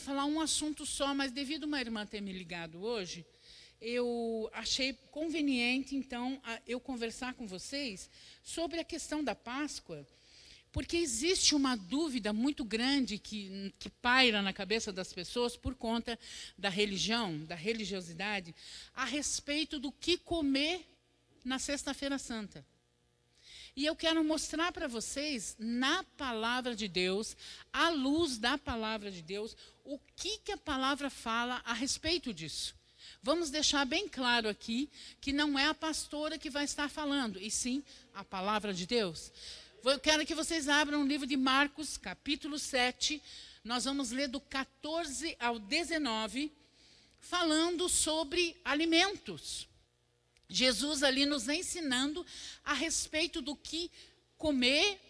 falar um assunto só, mas devido uma irmã ter me ligado hoje, eu achei conveniente, então, eu conversar com vocês sobre a questão da Páscoa, porque existe uma dúvida muito grande que, que paira na cabeça das pessoas por conta da religião, da religiosidade, a respeito do que comer na Sexta-feira Santa. E eu quero mostrar para vocês, na palavra de Deus, à luz da palavra de Deus, o que, que a palavra fala a respeito disso. Vamos deixar bem claro aqui que não é a pastora que vai estar falando, e sim a palavra de Deus. Eu quero que vocês abram o livro de Marcos, capítulo 7. Nós vamos ler do 14 ao 19, falando sobre alimentos. Jesus ali nos ensinando a respeito do que comer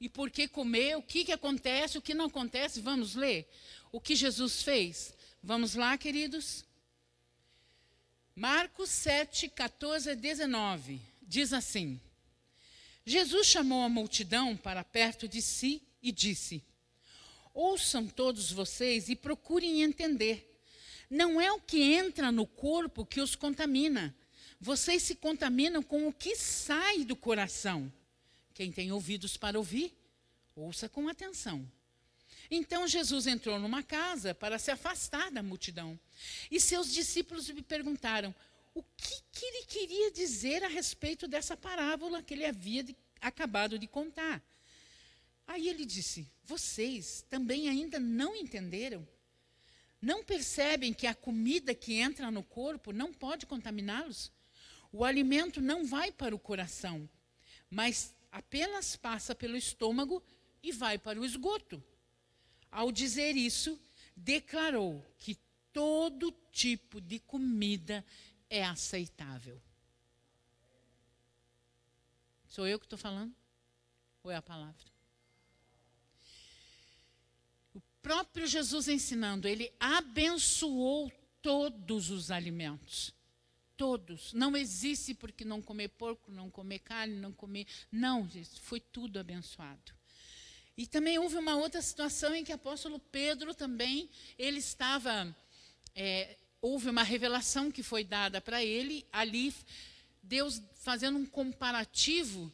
e por que comer, o que, que acontece, o que não acontece. Vamos ler o que Jesus fez. Vamos lá, queridos? Marcos 7, 14 a 19. Diz assim: Jesus chamou a multidão para perto de si e disse: Ouçam todos vocês e procurem entender. Não é o que entra no corpo que os contamina vocês se contaminam com o que sai do coração. Quem tem ouvidos para ouvir, ouça com atenção. Então Jesus entrou numa casa para se afastar da multidão. E seus discípulos lhe perguntaram o que, que ele queria dizer a respeito dessa parábola que ele havia de, acabado de contar. Aí ele disse: Vocês também ainda não entenderam? Não percebem que a comida que entra no corpo não pode contaminá-los? O alimento não vai para o coração, mas apenas passa pelo estômago e vai para o esgoto. Ao dizer isso, declarou que todo tipo de comida é aceitável. Sou eu que estou falando? Ou é a palavra? O próprio Jesus ensinando, ele abençoou todos os alimentos. Todos. Não existe porque não comer porco, não comer carne, não comer. Não, gente, foi tudo abençoado. E também houve uma outra situação em que o apóstolo Pedro também, ele estava. É, houve uma revelação que foi dada para ele, ali, Deus fazendo um comparativo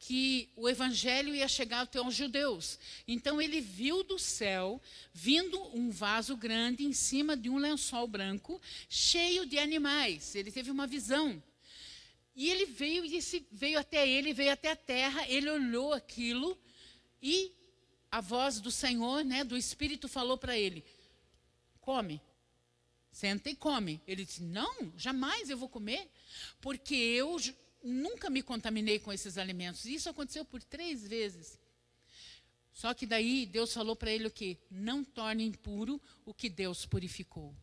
que o evangelho ia chegar até os judeus. Então ele viu do céu vindo um vaso grande em cima de um lençol branco, cheio de animais. Ele teve uma visão. E ele veio e disse, veio até ele, veio até a terra, ele olhou aquilo e a voz do Senhor, né, do Espírito falou para ele: "Come. Senta e come". Ele disse: "Não, jamais eu vou comer, porque eu nunca me contaminei com esses alimentos. Isso aconteceu por três vezes. Só que daí Deus falou para ele o que? Não torne impuro o que Deus purificou.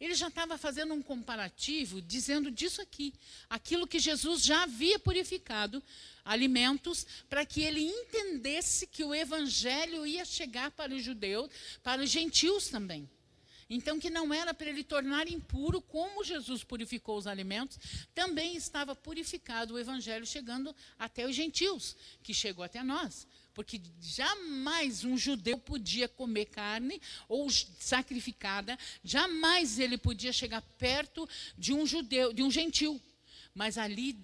Ele já estava fazendo um comparativo, dizendo disso aqui, aquilo que Jesus já havia purificado, alimentos, para que ele entendesse que o evangelho ia chegar para os judeus, para os gentios também. Então, que não era para ele tornar impuro, como Jesus purificou os alimentos, também estava purificado o evangelho chegando até os gentios, que chegou até nós. Porque jamais um judeu podia comer carne ou sacrificada, jamais ele podia chegar perto de um judeu, de um gentil. Mas ali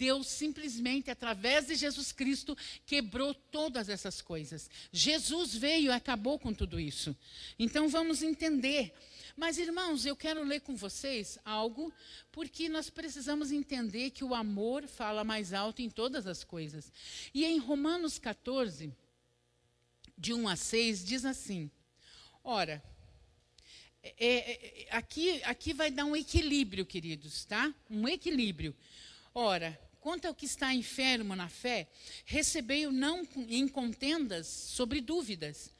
Deus simplesmente, através de Jesus Cristo, quebrou todas essas coisas. Jesus veio e acabou com tudo isso. Então vamos entender. Mas, irmãos, eu quero ler com vocês algo, porque nós precisamos entender que o amor fala mais alto em todas as coisas. E em Romanos 14, de 1 a 6, diz assim: Ora, é, é, é, aqui, aqui vai dar um equilíbrio, queridos, tá? Um equilíbrio. Ora, quanto ao que está enfermo na fé, recebei-o não em contendas sobre dúvidas.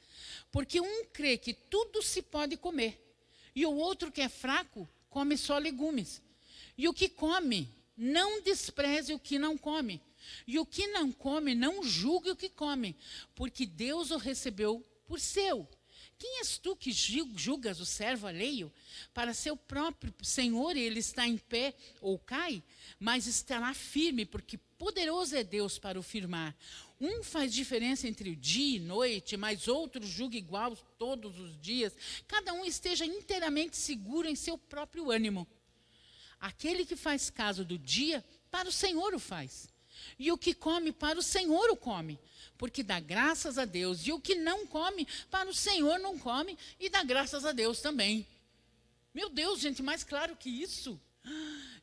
Porque um crê que tudo se pode comer, e o outro que é fraco come só legumes. E o que come, não despreze o que não come. E o que não come, não julgue o que come, porque Deus o recebeu por seu. Quem és tu que julgas o servo alheio? Para seu próprio senhor ele está em pé ou cai, mas estará firme, porque poderoso é Deus para o firmar. Um faz diferença entre o dia e noite, mas outro julga igual todos os dias. Cada um esteja inteiramente seguro em seu próprio ânimo. Aquele que faz caso do dia, para o Senhor o faz. E o que come, para o Senhor o come. Porque dá graças a Deus. E o que não come, para o Senhor não come. E dá graças a Deus também. Meu Deus, gente, mais claro que isso.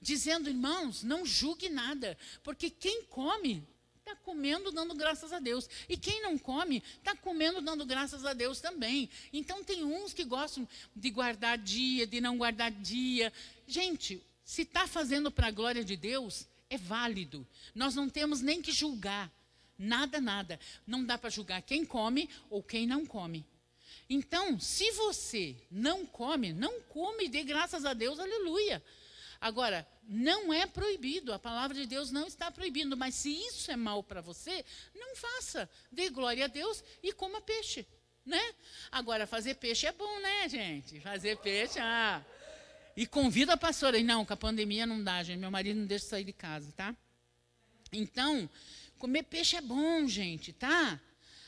Dizendo, irmãos, não julgue nada. Porque quem come, está comendo dando graças a Deus. E quem não come, está comendo dando graças a Deus também. Então tem uns que gostam de guardar dia, de não guardar dia. Gente, se está fazendo para a glória de Deus, é válido. Nós não temos nem que julgar. Nada, nada. Não dá para julgar quem come ou quem não come. Então, se você não come, não come dê graças a Deus, aleluia. Agora, não é proibido, a palavra de Deus não está proibindo, mas se isso é mal para você, não faça. Dê glória a Deus e coma peixe, né? Agora, fazer peixe é bom, né, gente? Fazer peixe, ah. E convida a pastora. E não, com a pandemia não dá, gente. Meu marido não deixa sair de casa, tá? Então, comer peixe é bom, gente, tá?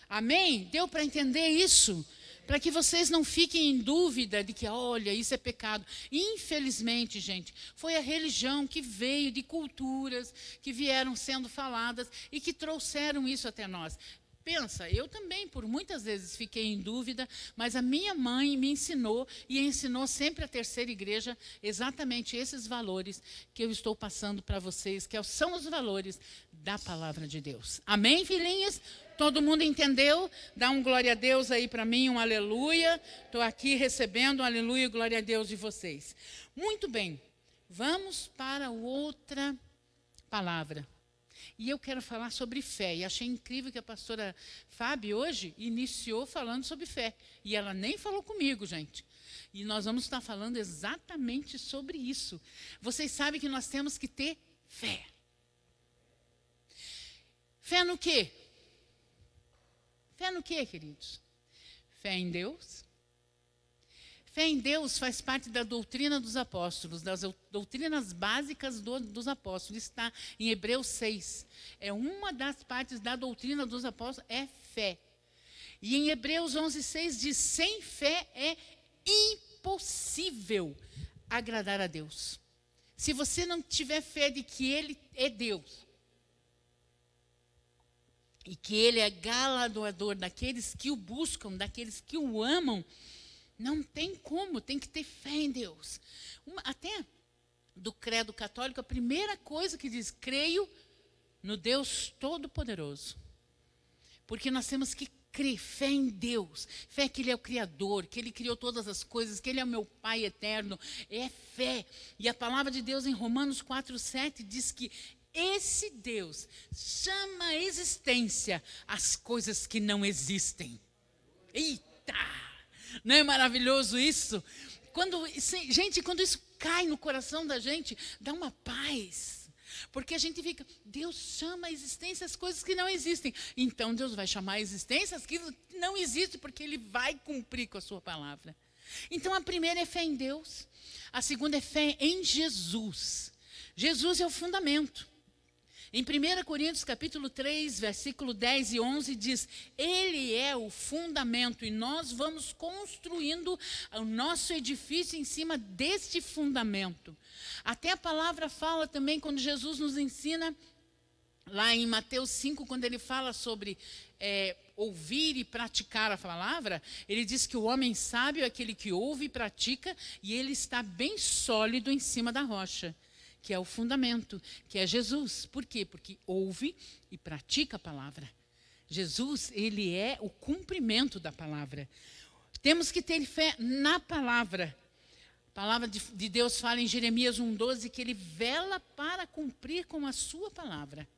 Amém? Deu para entender isso? Para que vocês não fiquem em dúvida de que, olha, isso é pecado. Infelizmente, gente, foi a religião que veio de culturas que vieram sendo faladas e que trouxeram isso até nós. Pensa, eu também por muitas vezes fiquei em dúvida, mas a minha mãe me ensinou e ensinou sempre a terceira igreja exatamente esses valores que eu estou passando para vocês, que são os valores da palavra de Deus. Amém, filhinhas? Todo mundo entendeu? Dá um glória a Deus aí para mim, um aleluia. Estou aqui recebendo um aleluia e glória a Deus de vocês. Muito bem, vamos para outra palavra. E eu quero falar sobre fé. E achei incrível que a pastora Fábio hoje iniciou falando sobre fé. E ela nem falou comigo, gente. E nós vamos estar falando exatamente sobre isso. Vocês sabem que nós temos que ter fé. Fé no quê? Fé no quê, queridos? Fé em Deus, Fé em Deus faz parte da doutrina dos apóstolos, das doutrinas básicas do, dos apóstolos. Está em Hebreus 6. É uma das partes da doutrina dos apóstolos, é fé. E em Hebreus 11, 6 diz: sem fé é impossível agradar a Deus. Se você não tiver fé de que Ele é Deus, e que Ele é galardoador daqueles que o buscam, daqueles que o amam, não tem como, tem que ter fé em Deus. Uma, até do credo católico, a primeira coisa que diz: creio no Deus Todo-Poderoso. Porque nós temos que crer, fé em Deus, fé que Ele é o Criador, que Ele criou todas as coisas, que Ele é o meu Pai eterno. É fé. E a palavra de Deus em Romanos 4,7 diz que esse Deus chama a existência as coisas que não existem. Eita! Não é maravilhoso isso? Quando, gente, quando isso cai no coração da gente, dá uma paz. Porque a gente fica, Deus chama a existência as coisas que não existem. Então Deus vai chamar a existência as que não existem, porque Ele vai cumprir com a sua palavra. Então a primeira é fé em Deus, a segunda é fé em Jesus. Jesus é o fundamento. Em 1 Coríntios capítulo 3, versículo 10 e 11 diz: Ele é o fundamento e nós vamos construindo o nosso edifício em cima deste fundamento. Até a palavra fala também quando Jesus nos ensina lá em Mateus 5, quando ele fala sobre é, ouvir e praticar a palavra, ele diz que o homem sábio é aquele que ouve e pratica, e ele está bem sólido em cima da rocha que é o fundamento, que é Jesus. Por quê? Porque ouve e pratica a palavra. Jesus, ele é o cumprimento da palavra. Temos que ter fé na palavra. A palavra de, de Deus fala em Jeremias 1,12 que ele vela para cumprir com a sua palavra.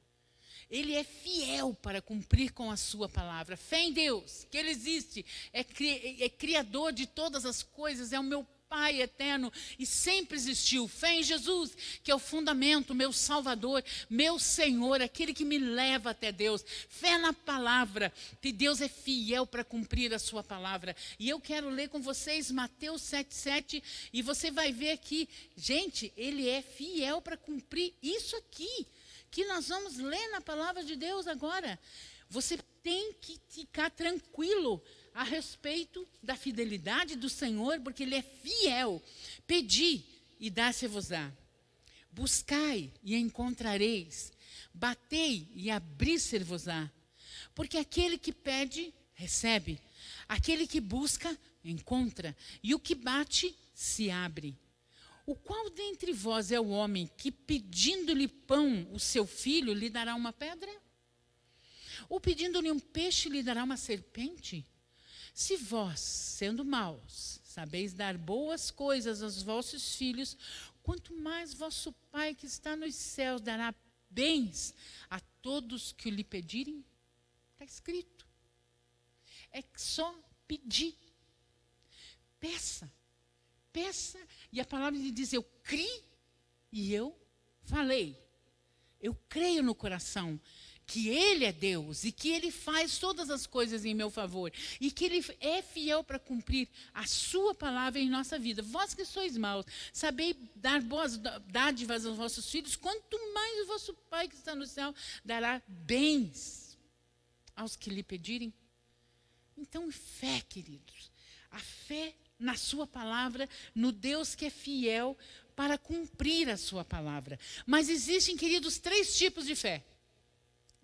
Ele é fiel para cumprir com a sua palavra. Fé em Deus, que Ele existe, é, cri, é criador de todas as coisas, é o meu Pai eterno e sempre existiu. Fé em Jesus, que é o fundamento, meu Salvador, meu Senhor, aquele que me leva até Deus. Fé na palavra, que Deus é fiel para cumprir a sua palavra. E eu quero ler com vocês Mateus 7,7 e você vai ver aqui, gente, ele é fiel para cumprir isso aqui que nós vamos ler na palavra de Deus agora. Você tem que ficar tranquilo a respeito da fidelidade do Senhor, porque Ele é fiel. Pedi e dá-se-vos-á. Buscai e encontrareis. Batei e abri-se-vos-á. Porque aquele que pede, recebe. Aquele que busca, encontra. E o que bate, se abre. O qual dentre vós é o homem que, pedindo-lhe pão, o seu filho, lhe dará uma pedra? Ou pedindo-lhe um peixe, lhe dará uma serpente? Se vós, sendo maus, sabeis dar boas coisas aos vossos filhos, quanto mais vosso Pai que está nos céus dará bens a todos que lhe pedirem? Está escrito. É só pedir. Peça. Peça. E a palavra de diz: Eu criei e eu falei. Eu creio no coração que Ele é Deus e que Ele faz todas as coisas em meu favor e que Ele é fiel para cumprir a Sua palavra em nossa vida. Vós que sois maus, sabei dar boas dádivas aos vossos filhos, quanto mais o vosso Pai que está no céu dará bens aos que lhe pedirem. Então, fé, queridos, a fé na Sua palavra, no Deus que é fiel para cumprir a Sua palavra. Mas existem, queridos, três tipos de fé.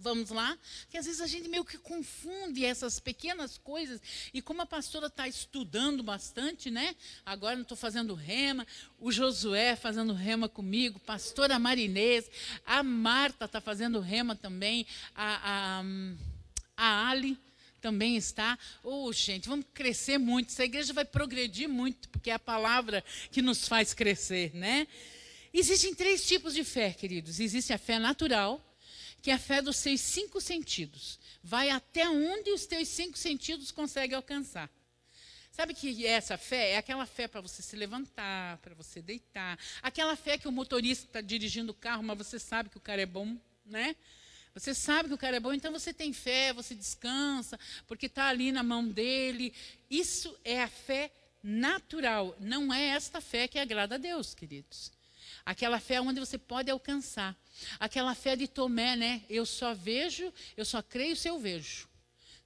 Vamos lá? Que às vezes a gente meio que confunde essas pequenas coisas. E como a pastora está estudando bastante, né? Agora não estou fazendo rema, o Josué fazendo rema comigo, pastora Marinês, a Marta está fazendo rema também, a, a, a Ali também está. Oh, gente, vamos crescer muito. Essa igreja vai progredir muito, porque é a palavra que nos faz crescer, né? Existem três tipos de fé, queridos. Existe a fé natural que é a fé dos seus cinco sentidos. Vai até onde os teus cinco sentidos conseguem alcançar. Sabe que essa fé é aquela fé para você se levantar, para você deitar. Aquela fé que o motorista está dirigindo o carro, mas você sabe que o cara é bom, né? Você sabe que o cara é bom, então você tem fé, você descansa, porque está ali na mão dele. Isso é a fé natural, não é esta fé que agrada a Deus, queridos. Aquela fé onde você pode alcançar. Aquela fé de Tomé, né? Eu só vejo, eu só creio se eu vejo.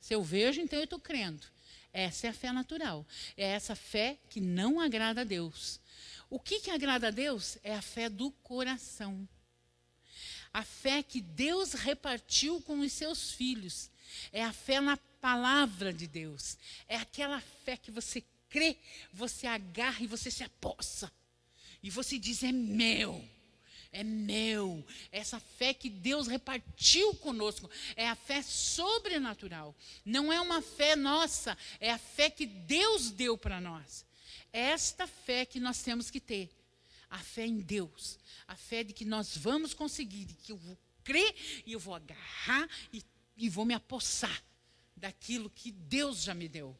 Se eu vejo, então eu estou crendo. Essa é a fé natural. É essa fé que não agrada a Deus. O que, que agrada a Deus? É a fé do coração. A fé que Deus repartiu com os seus filhos. É a fé na palavra de Deus. É aquela fé que você crê, você agarra e você se apossa. E você diz: é meu. É meu. Essa fé que Deus repartiu conosco é a fé sobrenatural. Não é uma fé nossa, é a fé que Deus deu para nós. É esta fé que nós temos que ter. A fé em Deus. A fé de que nós vamos conseguir, de que eu vou crer e eu vou agarrar e, e vou me apossar daquilo que Deus já me deu.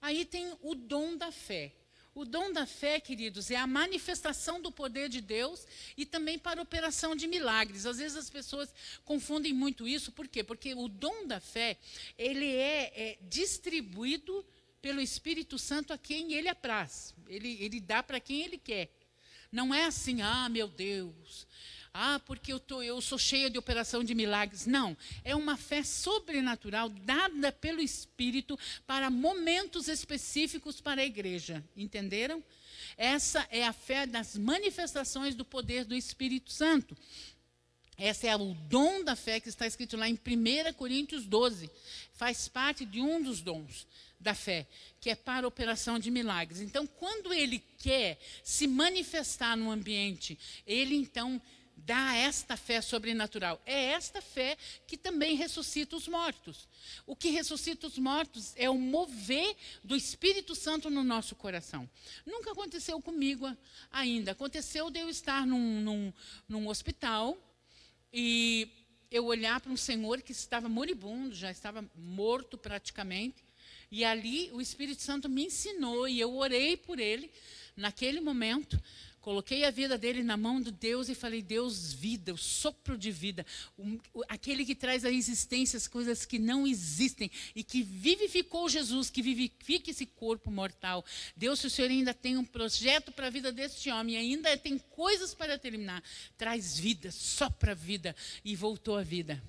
Aí tem o dom da fé. O dom da fé, queridos, é a manifestação do poder de Deus e também para operação de milagres. Às vezes as pessoas confundem muito isso, por quê? Porque o dom da fé, ele é, é distribuído pelo Espírito Santo a quem ele apraz. Ele, ele dá para quem ele quer. Não é assim, ah, meu Deus, ah, porque eu, tô, eu sou cheia de operação de milagres. Não. É uma fé sobrenatural dada pelo Espírito para momentos específicos para a igreja. Entenderam? Essa é a fé das manifestações do poder do Espírito Santo. Esse é o dom da fé que está escrito lá em 1 Coríntios 12. Faz parte de um dos dons da fé, que é para a operação de milagres. Então, quando ele quer se manifestar no ambiente, ele então dá esta fé sobrenatural. É esta fé que também ressuscita os mortos. O que ressuscita os mortos é o mover do Espírito Santo no nosso coração. Nunca aconteceu comigo ainda. Aconteceu de eu estar num, num, num hospital e eu olhar para um senhor que estava moribundo, já estava morto praticamente. E ali o Espírito Santo me ensinou e eu orei por ele naquele momento Coloquei a vida dele na mão de Deus e falei: Deus, vida, o sopro de vida, o, o, aquele que traz à existência as coisas que não existem e que vivificou Jesus, que vivifica esse corpo mortal. Deus, se o Senhor ainda tem um projeto para a vida deste homem, ainda tem coisas para terminar, traz vida, sopra a vida e voltou à vida.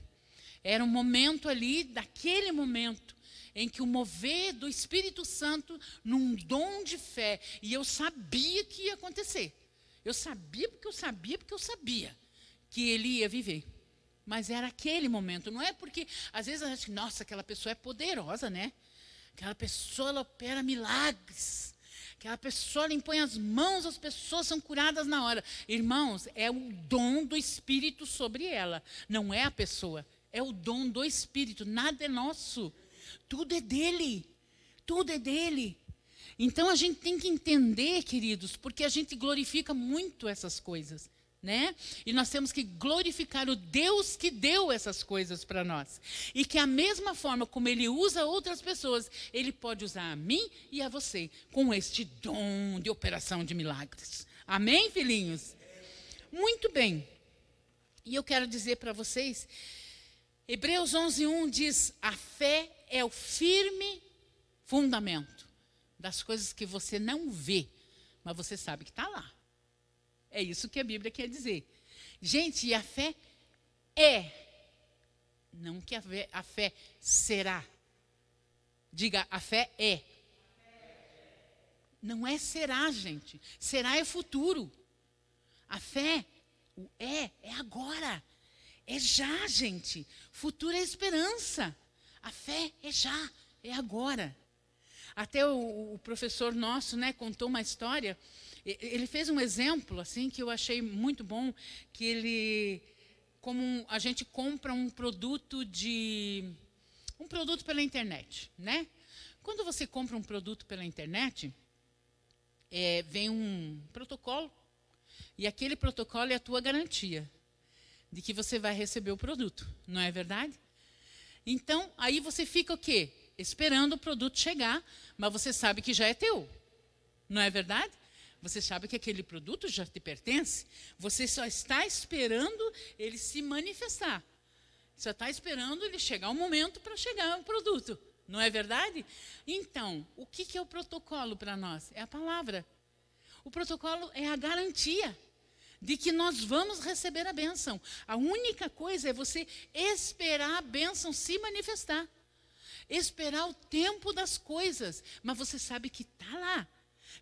Era um momento ali, daquele momento, em que o mover do Espírito Santo num dom de fé, e eu sabia que ia acontecer. Eu sabia porque eu sabia porque eu sabia que ele ia viver. Mas era aquele momento, não é porque às vezes a gente, nossa, aquela pessoa é poderosa, né? Aquela pessoa ela opera milagres. Aquela pessoa ela impõe as mãos, as pessoas são curadas na hora. Irmãos, é o dom do Espírito sobre ela, não é a pessoa. É o dom do Espírito, nada é nosso. Tudo é dele. Tudo é dele. Então a gente tem que entender, queridos, porque a gente glorifica muito essas coisas. Né? E nós temos que glorificar o Deus que deu essas coisas para nós. E que a mesma forma como ele usa outras pessoas, ele pode usar a mim e a você com este dom de operação de milagres. Amém, filhinhos? Muito bem. E eu quero dizer para vocês, Hebreus 11:1 diz: "A fé é o firme fundamento das coisas que você não vê, mas você sabe que está lá. É isso que a Bíblia quer dizer. Gente, e a fé é. Não que a fé, a fé será. Diga, a fé é. Não é será, gente. Será é futuro. A fé, o é, é agora. É já, gente. Futuro é esperança. A fé é já, é agora. Até o, o professor nosso né, contou uma história. Ele fez um exemplo assim que eu achei muito bom, que ele como a gente compra um produto de um produto pela internet, né? Quando você compra um produto pela internet, é, vem um protocolo e aquele protocolo é a tua garantia de que você vai receber o produto, não é verdade? Então, aí você fica o quê? Esperando o produto chegar, mas você sabe que já é teu. Não é verdade? Você sabe que aquele produto já te pertence. Você só está esperando ele se manifestar. Só está esperando ele chegar o momento para chegar o produto. Não é verdade? Então, o que, que é o protocolo para nós? É a palavra. O protocolo é a garantia de que nós vamos receber a bênção. A única coisa é você esperar a bênção se manifestar esperar o tempo das coisas, mas você sabe que está lá.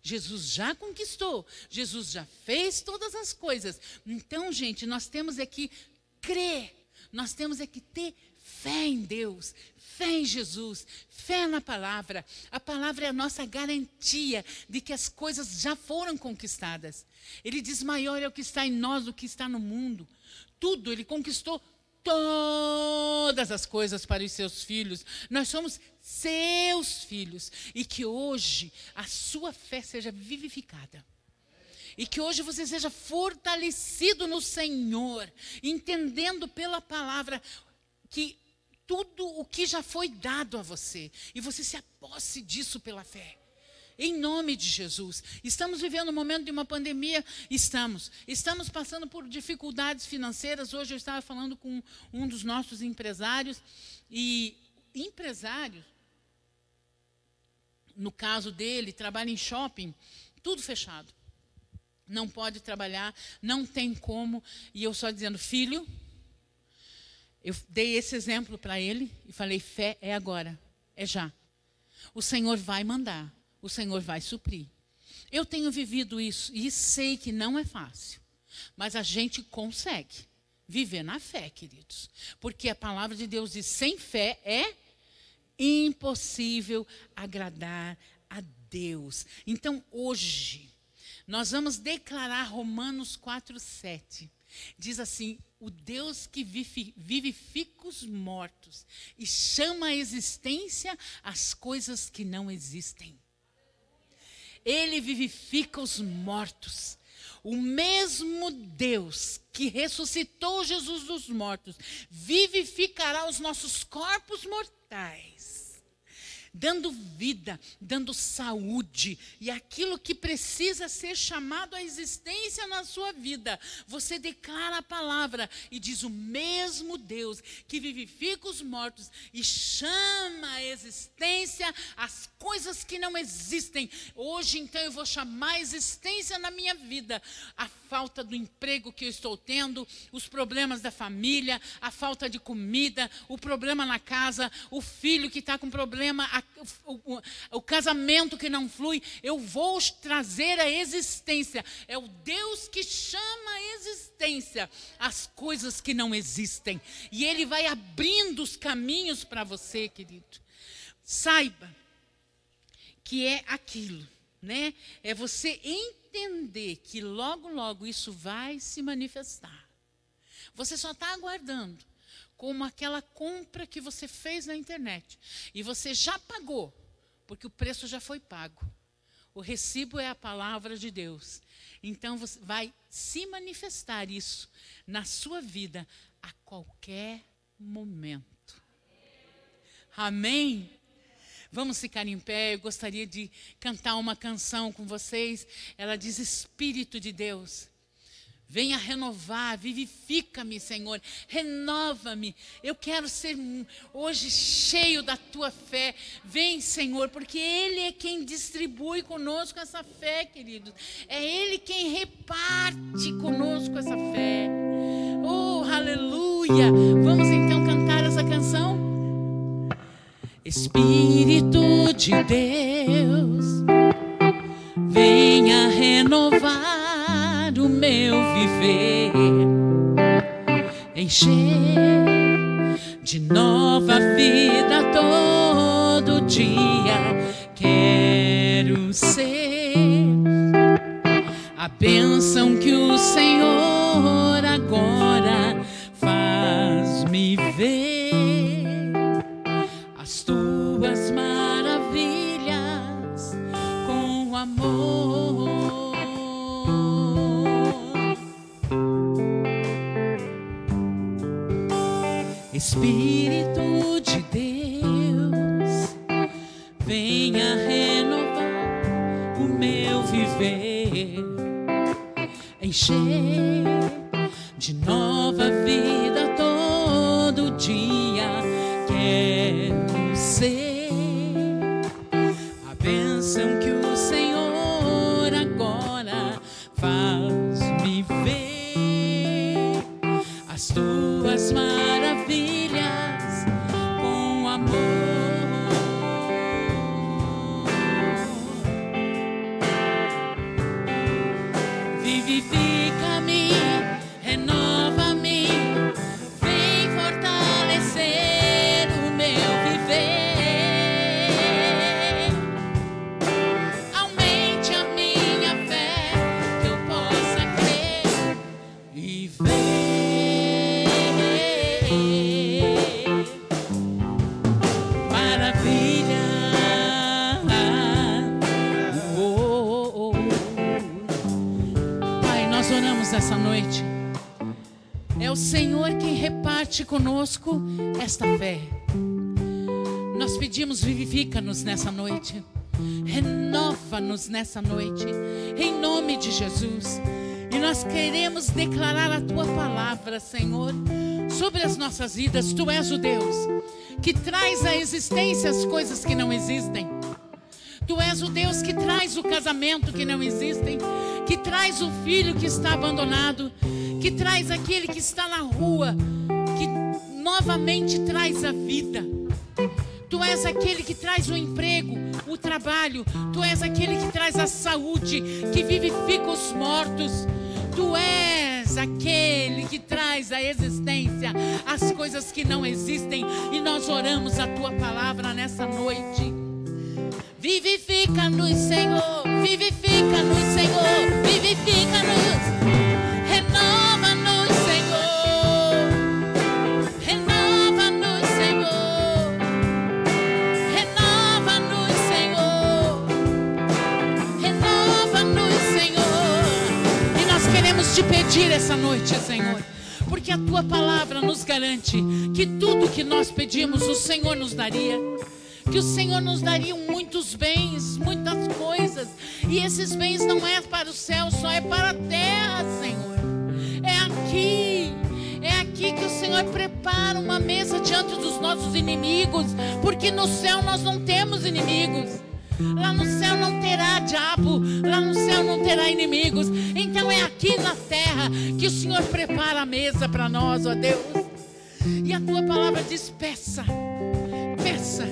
Jesus já conquistou, Jesus já fez todas as coisas. Então, gente, nós temos é que crer, nós temos é que ter fé em Deus, fé em Jesus, fé na palavra. A palavra é a nossa garantia de que as coisas já foram conquistadas. Ele diz: maior é o que está em nós do que está no mundo. Tudo, ele conquistou todas as coisas para os seus filhos. Nós somos seus filhos. E que hoje a sua fé seja vivificada. E que hoje você seja fortalecido no Senhor, entendendo pela palavra que tudo o que já foi dado a você, e você se aposse disso pela fé. Em nome de Jesus. Estamos vivendo um momento de uma pandemia? Estamos. Estamos passando por dificuldades financeiras. Hoje eu estava falando com um dos nossos empresários. E empresários, no caso dele, trabalha em shopping, tudo fechado. Não pode trabalhar, não tem como. E eu só dizendo, filho, eu dei esse exemplo para ele e falei: fé é agora, é já. O Senhor vai mandar o Senhor vai suprir. Eu tenho vivido isso e sei que não é fácil, mas a gente consegue viver na fé, queridos. Porque a palavra de Deus diz: sem fé é impossível agradar a Deus. Então, hoje, nós vamos declarar Romanos 4, 7. Diz assim: o Deus que vivifica os mortos e chama à existência as coisas que não existem. Ele vivifica os mortos. O mesmo Deus que ressuscitou Jesus dos mortos vivificará os nossos corpos mortais. Dando vida, dando saúde e aquilo que precisa ser chamado à existência na sua vida. Você declara a palavra e diz: O mesmo Deus que vivifica os mortos e chama à existência as coisas que não existem. Hoje, então, eu vou chamar a existência na minha vida a falta do emprego que eu estou tendo, os problemas da família, a falta de comida, o problema na casa, o filho que está com problema, a, o, o, casamento que não flui. Eu vou trazer a existência. É o Deus que chama a existência as coisas que não existem. E Ele vai abrindo os caminhos para você, querido. Saiba que é aquilo, né? É você entender que logo, logo isso vai se manifestar. Você só está aguardando como aquela compra que você fez na internet e você já pagou, porque o preço já foi pago. O recibo é a palavra de Deus. Então você vai se manifestar isso na sua vida a qualquer momento. Amém? Vamos ficar em pé. Eu gostaria de cantar uma canção com vocês. Ela diz: Espírito de Deus. Venha renovar, vivifica-me, Senhor, renova-me. Eu quero ser hoje cheio da tua fé. Vem, Senhor, porque Ele é quem distribui conosco essa fé, queridos. É Ele quem reparte conosco essa fé. Oh, aleluia! Vamos então cantar essa canção? Espírito de Deus, venha renovar viver, encher de nova vida todo dia. Quero ser a bênção que o Senhor Espírito de Deus, venha renovar o meu viver, encher de nova essa noite. É o Senhor quem reparte conosco esta fé. Nós pedimos, vivifica-nos nessa noite. Renova-nos nessa noite. Em nome de Jesus. E nós queremos declarar a tua palavra, Senhor, sobre as nossas vidas. Tu és o Deus que traz à existência as coisas que não existem. Tu és o Deus que traz o casamento que não existem, que traz o filho que está abandonado, que traz aquele que está na rua, que novamente traz a vida. Tu és aquele que traz o emprego, o trabalho. Tu és aquele que traz a saúde, que vivifica os mortos. Tu és aquele que traz a existência as coisas que não existem. E nós oramos a tua palavra nessa noite. Vivifica-nos, Senhor. Vivifica-nos, Senhor. Vivifica-nos. Te pedir essa noite, Senhor. Porque a tua palavra nos garante que tudo que nós pedimos, o Senhor nos daria. Que o Senhor nos daria muitos bens, muitas coisas. E esses bens não é para o céu, só é para a terra, Senhor. É aqui. É aqui que o Senhor prepara uma mesa diante dos nossos inimigos, porque no céu nós não temos inimigos. Lá no céu não terá diabo, lá no céu não terá inimigos. Então é aqui na terra que o Senhor prepara a mesa para nós, ó Deus. E a tua palavra diz: peça, peça,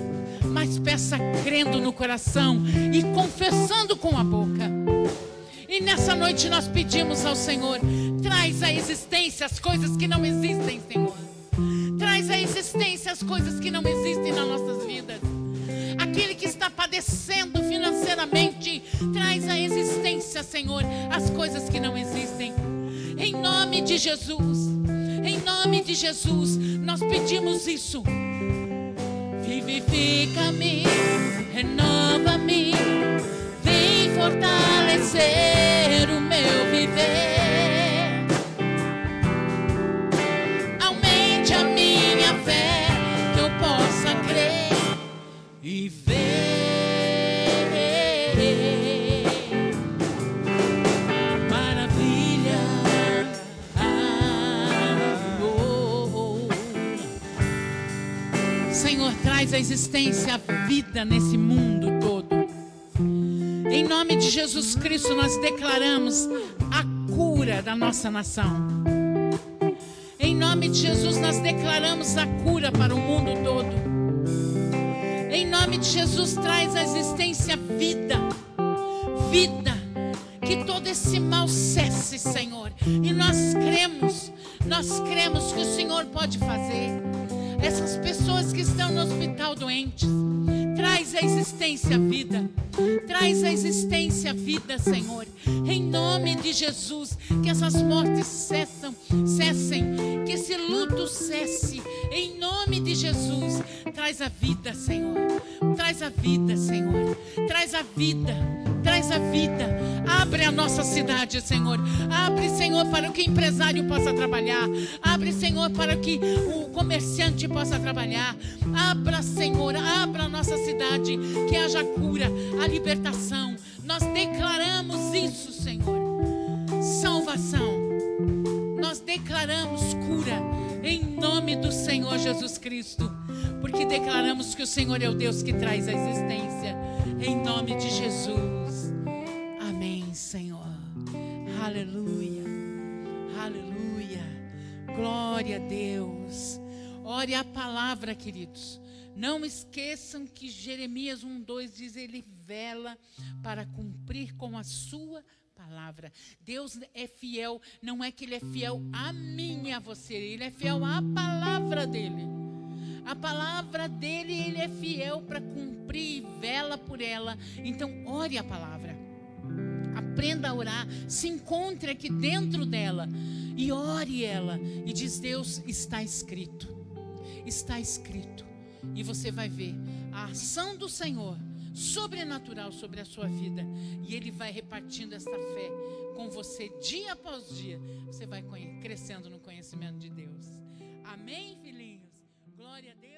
mas peça crendo no coração e confessando com a boca. E nessa noite nós pedimos ao Senhor: traz à existência as coisas que não existem, Senhor. Traz à existência as coisas que não existem nas nossas vidas aquele que está padecendo financeiramente, traz à existência, Senhor, as coisas que não existem. Em nome de Jesus, em nome de Jesus, nós pedimos isso. Vivifica-me, renova-me, vem fortalecer o meu viver. À existência a vida nesse mundo todo. Em nome de Jesus Cristo, nós declaramos a cura da nossa nação. Em nome de Jesus, nós declaramos a cura para o mundo todo. Em nome de Jesus, traz à existência vida, vida, que todo esse mal cesse, Senhor. E nós cremos, nós cremos que o Senhor pode fazer pessoas que estão no hospital doentes. Traz a existência vida. Traz a existência vida, Senhor. Em nome de Jesus, que essas mortes cessam, cessem, que esse luto cesse. Em nome de Jesus, traz a vida, Senhor. Traz a vida, Senhor. Traz a vida. Traz a vida. Abre a nossa cidade, Senhor. Abre, Senhor, para que o empresário possa trabalhar. Abre, Senhor, para que o comerciante possa trabalhar. Abra, Senhor, abra a nossa cidade. Que haja cura, a libertação. Nós declaramos isso, Senhor. Salvação. Nós declaramos cura em nome do Senhor Jesus Cristo. Porque declaramos que o Senhor é o Deus que traz a existência. Em nome de Jesus. Aleluia. Aleluia. Glória a Deus. Ore a palavra, queridos. Não esqueçam que Jeremias 1:2 diz ele vela para cumprir com a sua palavra. Deus é fiel, não é que ele é fiel a mim e a você, ele é fiel à palavra dele. A palavra dele, ele é fiel para cumprir, vela por ela. Então, ore a palavra aprenda a orar, se encontre aqui dentro dela e ore ela e diz: Deus, está escrito, está escrito. E você vai ver a ação do Senhor sobrenatural sobre a sua vida e Ele vai repartindo essa fé com você dia após dia. Você vai crescendo no conhecimento de Deus. Amém, filhinhos? Glória a Deus.